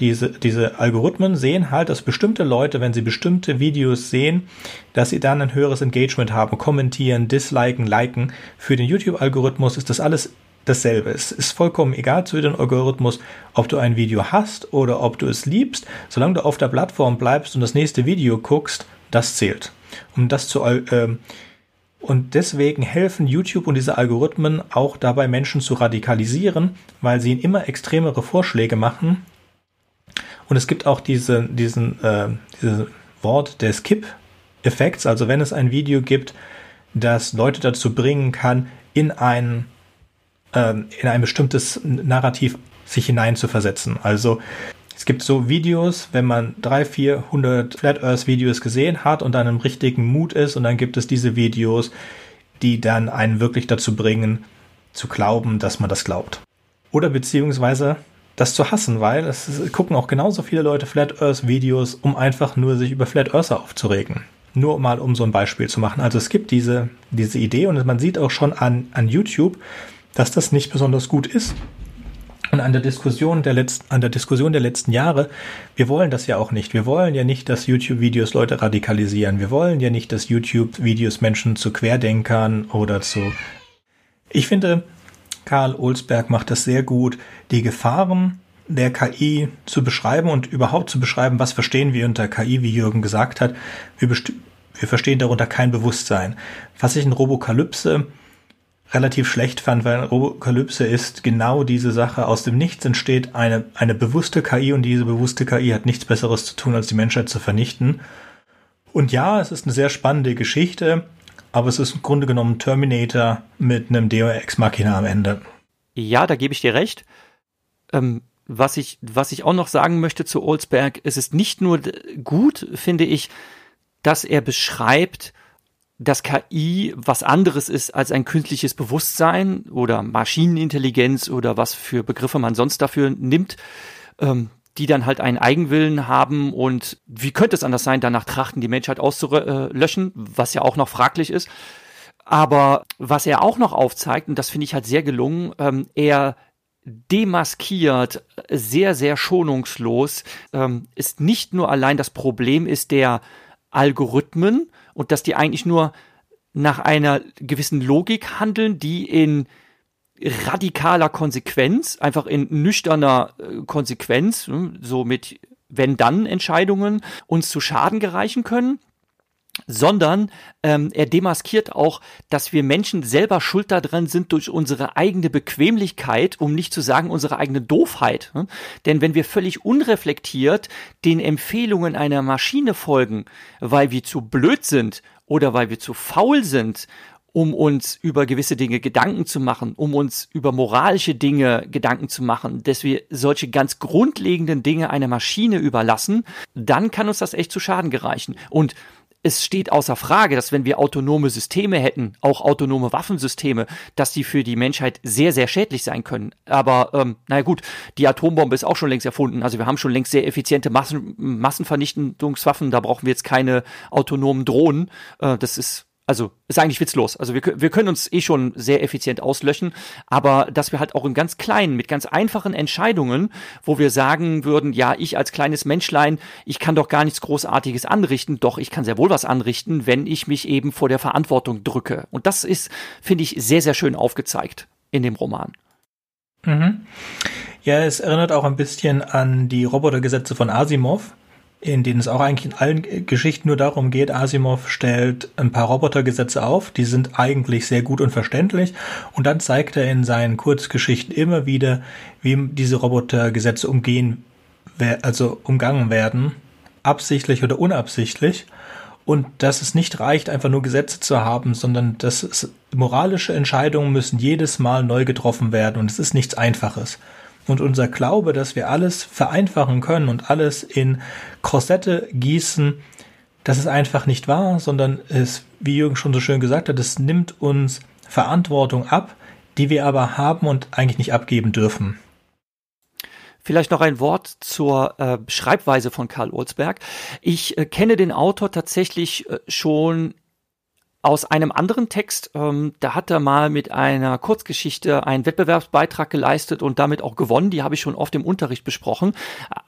S2: diese, diese Algorithmen sehen halt, dass bestimmte Leute, wenn sie bestimmte Videos sehen, dass sie dann ein höheres Engagement haben, kommentieren, disliken, liken. Für den YouTube-Algorithmus ist das alles dasselbe. Es ist vollkommen egal zu dem Algorithmus, ob du ein Video hast oder ob du es liebst. Solange du auf der Plattform bleibst und das nächste Video guckst, das zählt. Um das zu, äh, und deswegen helfen YouTube und diese Algorithmen auch dabei, Menschen zu radikalisieren, weil sie ihnen immer extremere Vorschläge machen. Und es gibt auch diese, diesen äh, dieses Wort des Skip-Effekts, also wenn es ein Video gibt, das Leute dazu bringen kann, in ein, äh, in ein bestimmtes Narrativ sich hineinzuversetzen. Also es gibt so Videos, wenn man drei, vierhundert Flat Earth Videos gesehen hat und dann im richtigen Mut ist und dann gibt es diese Videos, die dann einen wirklich dazu bringen, zu glauben, dass man das glaubt. Oder beziehungsweise das zu hassen, weil es gucken auch genauso viele Leute Flat Earth Videos, um einfach nur sich über Flat Earther aufzuregen. Nur mal um so ein Beispiel zu machen. Also es gibt diese, diese Idee und man sieht auch schon an, an YouTube, dass das nicht besonders gut ist. Und an der Diskussion der letzten, an der Diskussion der letzten Jahre, wir wollen das ja auch nicht. Wir wollen ja nicht, dass YouTube-Videos Leute radikalisieren. Wir wollen ja nicht, dass YouTube-Videos Menschen zu Querdenkern oder zu. Ich finde, Karl Olsberg macht das sehr gut, die Gefahren der KI zu beschreiben und überhaupt zu beschreiben, was verstehen wir unter KI, wie Jürgen gesagt hat. Wir, wir verstehen darunter kein Bewusstsein. Was ich in Robokalypse relativ schlecht fand, weil Apokalypse ist genau diese Sache. Aus dem Nichts entsteht eine, eine bewusste KI und diese bewusste KI hat nichts Besseres zu tun, als die Menschheit zu vernichten. Und ja, es ist eine sehr spannende Geschichte, aber es ist im Grunde genommen Terminator mit einem Deo Ex Machina am Ende.
S1: Ja, da gebe ich dir recht. Ähm, was ich, was ich auch noch sagen möchte zu Olsberg, es ist nicht nur gut, finde ich, dass er beschreibt, dass KI was anderes ist als ein künstliches Bewusstsein oder Maschinenintelligenz oder was für Begriffe man sonst dafür nimmt, ähm, die dann halt einen Eigenwillen haben und wie könnte es anders sein, danach trachten, die Menschheit auszulöschen, was ja auch noch fraglich ist. Aber was er auch noch aufzeigt, und das finde ich halt sehr gelungen, ähm, er demaskiert sehr, sehr schonungslos, ähm, ist nicht nur allein das Problem ist der Algorithmen, und dass die eigentlich nur nach einer gewissen Logik handeln, die in radikaler Konsequenz, einfach in nüchterner äh, Konsequenz, hm, so mit wenn-dann-Entscheidungen uns zu Schaden gereichen können sondern ähm, er demaskiert auch, dass wir Menschen selber schuld daran sind durch unsere eigene Bequemlichkeit, um nicht zu sagen unsere eigene Doofheit. Ne? Denn wenn wir völlig unreflektiert den Empfehlungen einer Maschine folgen, weil wir zu blöd sind oder weil wir zu faul sind, um uns über gewisse Dinge Gedanken zu machen, um uns über moralische Dinge Gedanken zu machen, dass wir solche ganz grundlegenden Dinge einer Maschine überlassen, dann kann uns das echt zu Schaden gereichen. Und es steht außer Frage, dass wenn wir autonome Systeme hätten, auch autonome Waffensysteme, dass die für die Menschheit sehr, sehr schädlich sein können. Aber ähm, naja gut, die Atombombe ist auch schon längst erfunden. Also wir haben schon längst sehr effiziente Massen, Massenvernichtungswaffen. Da brauchen wir jetzt keine autonomen Drohnen. Äh, das ist also ist eigentlich witzlos. Also wir, wir können uns eh schon sehr effizient auslöschen, aber dass wir halt auch im ganz Kleinen, mit ganz einfachen Entscheidungen, wo wir sagen würden, ja, ich als kleines Menschlein, ich kann doch gar nichts Großartiges anrichten, doch ich kann sehr wohl was anrichten, wenn ich mich eben vor der Verantwortung drücke. Und das ist, finde ich, sehr, sehr schön aufgezeigt in dem Roman.
S2: Mhm. Ja, es erinnert auch ein bisschen an die Robotergesetze von Asimov in denen es auch eigentlich in allen Geschichten nur darum geht, Asimov stellt ein paar Robotergesetze auf, die sind eigentlich sehr gut und verständlich. Und dann zeigt er in seinen Kurzgeschichten immer wieder, wie diese Robotergesetze umgehen, also umgangen werden, absichtlich oder unabsichtlich. Und dass es nicht reicht, einfach nur Gesetze zu haben, sondern dass es, moralische Entscheidungen müssen jedes Mal neu getroffen werden. Und es ist nichts Einfaches. Und unser Glaube, dass wir alles vereinfachen können und alles in Korsette gießen, das ist einfach nicht wahr, sondern es, wie Jürgen schon so schön gesagt hat, es nimmt uns Verantwortung ab, die wir aber haben und eigentlich nicht abgeben dürfen.
S1: Vielleicht noch ein Wort zur äh, Schreibweise von Karl Olsberg. Ich äh, kenne den Autor tatsächlich äh, schon aus einem anderen Text, ähm, da hat er mal mit einer Kurzgeschichte einen Wettbewerbsbeitrag geleistet und damit auch gewonnen. Die habe ich schon oft im Unterricht besprochen.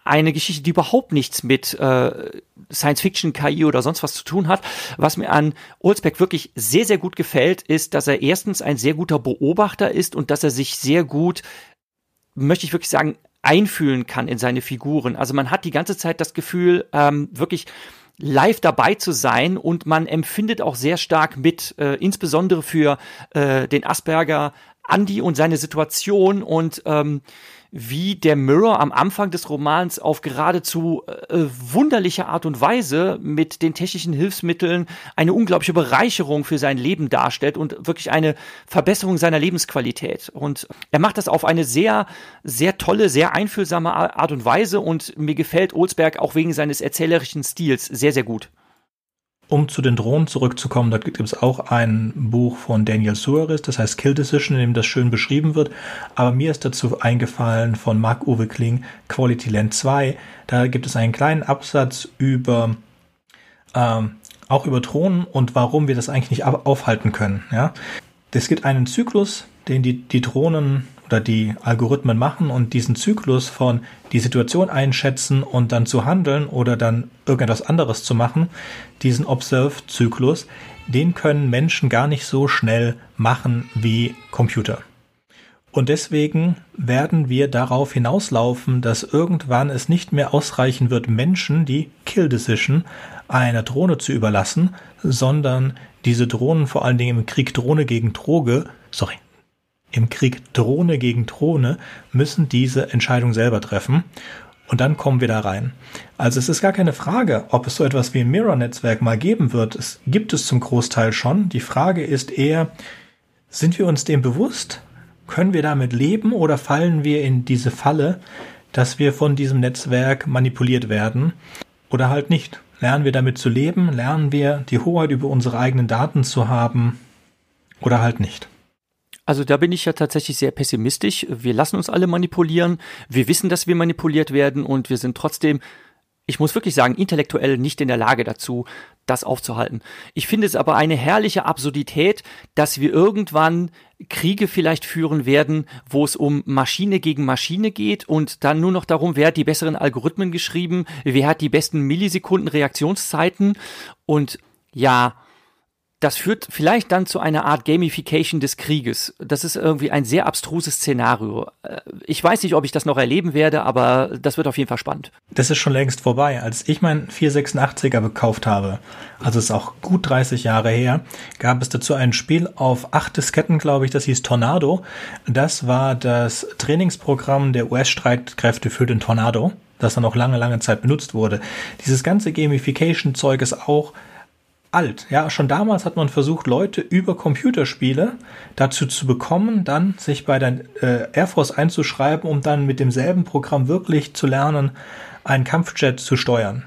S1: Eine Geschichte, die überhaupt nichts mit äh, Science Fiction, KI oder sonst was zu tun hat. Was mir an Olsbeck wirklich sehr, sehr gut gefällt, ist, dass er erstens ein sehr guter Beobachter ist und dass er sich sehr gut, möchte ich wirklich sagen, einfühlen kann in seine Figuren. Also man hat die ganze Zeit das Gefühl, ähm, wirklich live dabei zu sein und man empfindet auch sehr stark mit, äh, insbesondere für äh, den Asperger Andy und seine Situation und ähm, wie der Mirror am Anfang des Romans auf geradezu äh, wunderliche Art und Weise mit den technischen Hilfsmitteln eine unglaubliche Bereicherung für sein Leben darstellt und wirklich eine Verbesserung seiner Lebensqualität. Und er macht das auf eine sehr, sehr tolle, sehr einfühlsame Art und Weise und mir gefällt Olsberg auch wegen seines erzählerischen Stils sehr, sehr gut.
S2: Um zu den Drohnen zurückzukommen, da gibt es auch ein Buch von Daniel Suarez, das heißt Kill Decision, in dem das schön beschrieben wird. Aber mir ist dazu eingefallen von Marc-Uwe Kling Quality Land 2. Da gibt es einen kleinen Absatz über ähm, auch über Drohnen und warum wir das eigentlich nicht aufhalten können. Ja, es gibt einen Zyklus, den die, die Drohnen oder die Algorithmen machen und diesen Zyklus von die Situation einschätzen und dann zu handeln oder dann irgendetwas anderes zu machen, diesen Observe-Zyklus, den können Menschen gar nicht so schnell machen wie Computer. Und deswegen werden wir darauf hinauslaufen, dass irgendwann es nicht mehr ausreichen wird, Menschen die Kill Decision einer Drohne zu überlassen, sondern diese Drohnen vor allen Dingen im Krieg Drohne gegen Droge, sorry, im Krieg Drohne gegen Drohne müssen diese Entscheidung selber treffen. Und dann kommen wir da rein. Also es ist gar keine Frage, ob es so etwas wie ein Mirror-Netzwerk mal geben wird. Es gibt es zum Großteil schon. Die Frage ist eher, sind wir uns dem bewusst? Können wir damit leben oder fallen wir in diese Falle, dass wir von diesem Netzwerk manipuliert werden oder halt nicht? Lernen wir damit zu leben? Lernen wir die Hoheit über unsere eigenen Daten zu haben oder halt nicht?
S1: Also da bin ich ja tatsächlich sehr pessimistisch. Wir lassen uns alle manipulieren. Wir wissen, dass wir manipuliert werden und wir sind trotzdem, ich muss wirklich sagen, intellektuell nicht in der Lage dazu, das aufzuhalten. Ich finde es aber eine herrliche Absurdität, dass wir irgendwann Kriege vielleicht führen werden, wo es um Maschine gegen Maschine geht und dann nur noch darum, wer hat die besseren Algorithmen geschrieben, wer hat die besten Millisekunden Reaktionszeiten und ja, das führt vielleicht dann zu einer Art Gamification des Krieges. Das ist irgendwie ein sehr abstruses Szenario. Äh, ich weiß nicht, ob ich das noch erleben werde, aber das wird auf jeden Fall spannend.
S2: Das ist schon längst vorbei. Als ich meinen 486er gekauft habe, also ist auch gut 30 Jahre her, gab es dazu ein Spiel auf acht Disketten, glaube ich, das hieß Tornado. Das war das Trainingsprogramm der US-Streitkräfte für den Tornado, das dann auch lange, lange Zeit benutzt wurde. Dieses ganze Gamification-Zeug ist auch alt. Ja, schon damals hat man versucht, Leute über Computerspiele dazu zu bekommen, dann sich bei der äh, Air Force einzuschreiben, um dann mit demselben Programm wirklich zu lernen, einen Kampfjet zu steuern.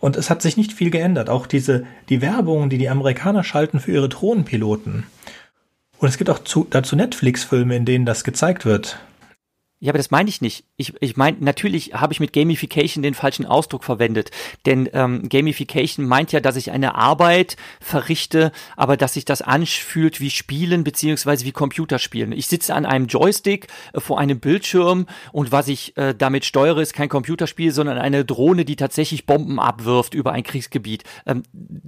S2: Und es hat sich nicht viel geändert. Auch diese, die Werbung, die die Amerikaner schalten für ihre Drohnenpiloten. Und es gibt auch zu, dazu Netflix-Filme, in denen das gezeigt wird.
S1: Ja, aber das meine ich nicht. Ich, ich meine, natürlich habe ich mit Gamification den falschen Ausdruck verwendet. Denn ähm, Gamification meint ja, dass ich eine Arbeit verrichte, aber dass sich das anfühlt wie Spielen beziehungsweise wie Computerspielen. Ich sitze an einem Joystick äh, vor einem Bildschirm und was ich äh, damit steuere, ist kein Computerspiel, sondern eine Drohne, die tatsächlich Bomben abwirft über ein Kriegsgebiet. Ähm,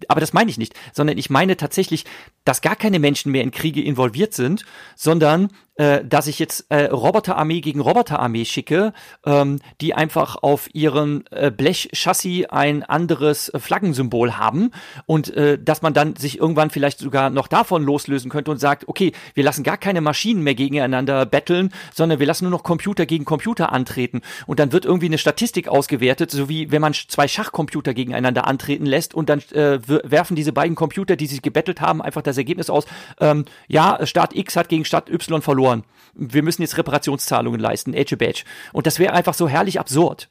S1: aber das meine ich nicht, sondern ich meine tatsächlich, dass gar keine Menschen mehr in Kriege involviert sind, sondern äh, dass ich jetzt äh, Roboterarmee gegen Roboterarmee schicke, ähm, die einfach auf ihrem äh, Blechchassis ein anderes äh, Flaggensymbol haben und äh, dass man dann sich irgendwann vielleicht sogar noch davon loslösen könnte und sagt, okay, wir lassen gar keine Maschinen mehr gegeneinander betteln, sondern wir lassen nur noch Computer gegen Computer antreten. Und dann wird irgendwie eine Statistik ausgewertet, so wie wenn man zwei Schachcomputer gegeneinander antreten lässt und dann äh, werfen diese beiden Computer, die sich gebettelt haben, einfach das Ergebnis aus, ähm, ja, Staat X hat gegen Staat Y verloren verloren. Wir müssen jetzt Reparationszahlungen leisten, Edge Badge. Und das wäre einfach so herrlich absurd.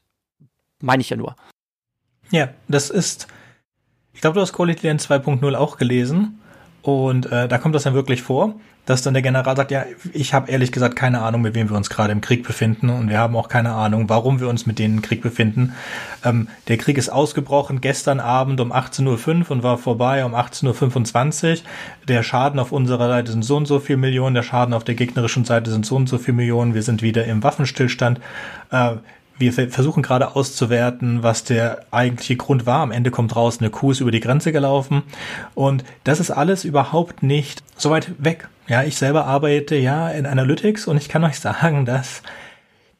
S1: Meine ich ja nur.
S2: Ja, das ist. Ich glaube, du hast Quality Land 2.0 auch gelesen. Und äh, da kommt das dann wirklich vor, dass dann der General sagt, ja, ich habe ehrlich gesagt keine Ahnung, mit wem wir uns gerade im Krieg befinden und wir haben auch keine Ahnung, warum wir uns mit denen im Krieg befinden. Ähm, der Krieg ist ausgebrochen gestern Abend um 18.05 Uhr und war vorbei um 18.25 Uhr. Der Schaden auf unserer Seite sind so und so viel Millionen, der Schaden auf der gegnerischen Seite sind so und so viel Millionen. Wir sind wieder im Waffenstillstand. Äh, wir versuchen gerade auszuwerten, was der eigentliche Grund war. Am Ende kommt raus, eine Kuh ist über die Grenze gelaufen. Und das ist alles überhaupt nicht so weit weg. Ja, ich selber arbeite ja in Analytics und ich kann euch sagen, dass,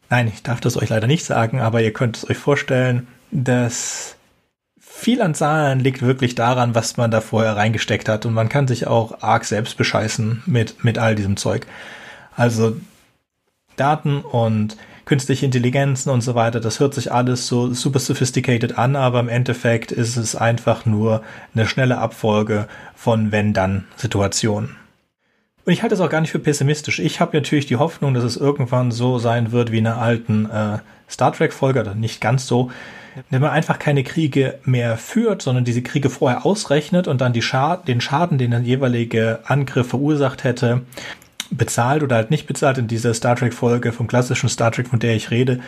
S2: nein, ich darf das euch leider nicht sagen, aber ihr könnt es euch vorstellen, dass viel an Zahlen liegt wirklich daran, was man da vorher reingesteckt hat. Und man kann sich auch arg selbst bescheißen mit, mit all diesem Zeug. Also Daten und künstliche Intelligenzen und so weiter, das hört sich alles so super sophisticated an, aber im Endeffekt ist es einfach nur eine schnelle Abfolge von Wenn-Dann-Situationen. Und ich halte es auch gar nicht für pessimistisch. Ich habe natürlich die Hoffnung, dass es irgendwann so sein wird wie in einer alten äh, Star Trek-Folge, oder nicht ganz so, wenn man einfach keine Kriege mehr führt, sondern diese Kriege vorher ausrechnet und dann Schad den Schaden, den der jeweilige Angriff verursacht hätte, bezahlt oder halt nicht bezahlt. In dieser Star Trek-Folge vom klassischen Star Trek, von der ich rede,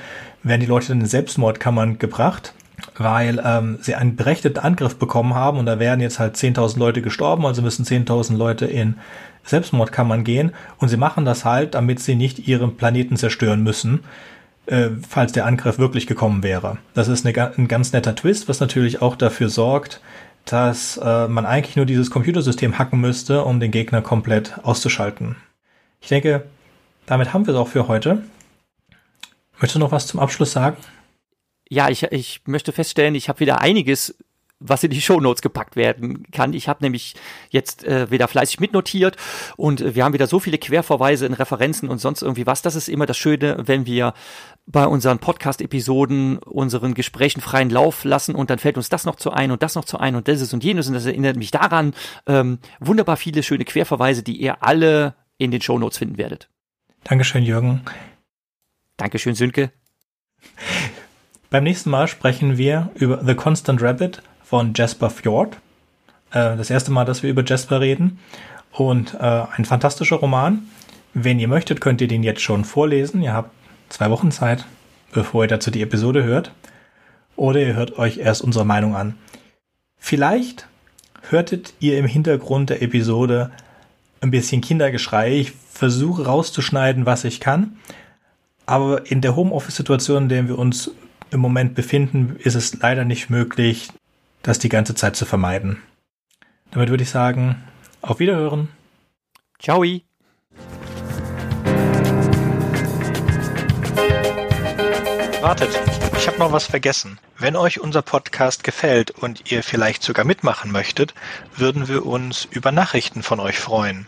S2: werden die Leute dann in Selbstmordkammern gebracht, weil ähm, sie einen berechteten Angriff bekommen haben und da wären jetzt halt 10.000 Leute gestorben, also müssen 10.000 Leute in Selbstmordkammern gehen und sie machen das halt, damit sie nicht ihren Planeten zerstören müssen, äh, falls der Angriff wirklich gekommen wäre. Das ist eine, ein ganz netter Twist, was natürlich auch dafür sorgt, dass äh, man eigentlich nur dieses Computersystem hacken müsste, um den Gegner komplett auszuschalten. Ich denke, damit haben wir es auch für heute. Möchtest du noch was zum Abschluss sagen?
S1: Ja, ich, ich möchte feststellen, ich habe wieder einiges was in die Shownotes gepackt werden kann. Ich habe nämlich jetzt äh, wieder fleißig mitnotiert und wir haben wieder so viele Querverweise in Referenzen und sonst irgendwie was. Das ist immer das Schöne, wenn wir bei unseren Podcast-Episoden unseren Gesprächen freien Lauf lassen und dann fällt uns das noch zu ein und das noch zu ein und das ist und jenes und das erinnert mich daran. Ähm, wunderbar viele schöne Querverweise, die ihr alle in den Show Notes finden werdet.
S2: Dankeschön, Jürgen.
S1: Dankeschön, Sönke.
S2: Beim nächsten Mal sprechen wir über The Constant Rabbit von Jasper Fjord. Äh, das erste Mal, dass wir über Jasper reden. Und äh, ein fantastischer Roman. Wenn ihr möchtet, könnt ihr den jetzt schon vorlesen. Ihr habt zwei Wochen Zeit, bevor ihr dazu die Episode hört. Oder ihr hört euch erst unsere Meinung an. Vielleicht hörtet ihr im Hintergrund der Episode ein bisschen Kindergeschrei. Ich versuche rauszuschneiden, was ich kann. Aber in der Homeoffice-Situation, in der wir uns im Moment befinden, ist es leider nicht möglich, das die ganze Zeit zu vermeiden. Damit würde ich sagen, auf Wiederhören.
S1: Ciao.
S2: Wartet, ich habe noch was vergessen. Wenn euch unser Podcast gefällt und ihr vielleicht sogar mitmachen möchtet, würden wir uns über Nachrichten von euch freuen.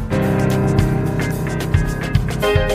S2: Bye.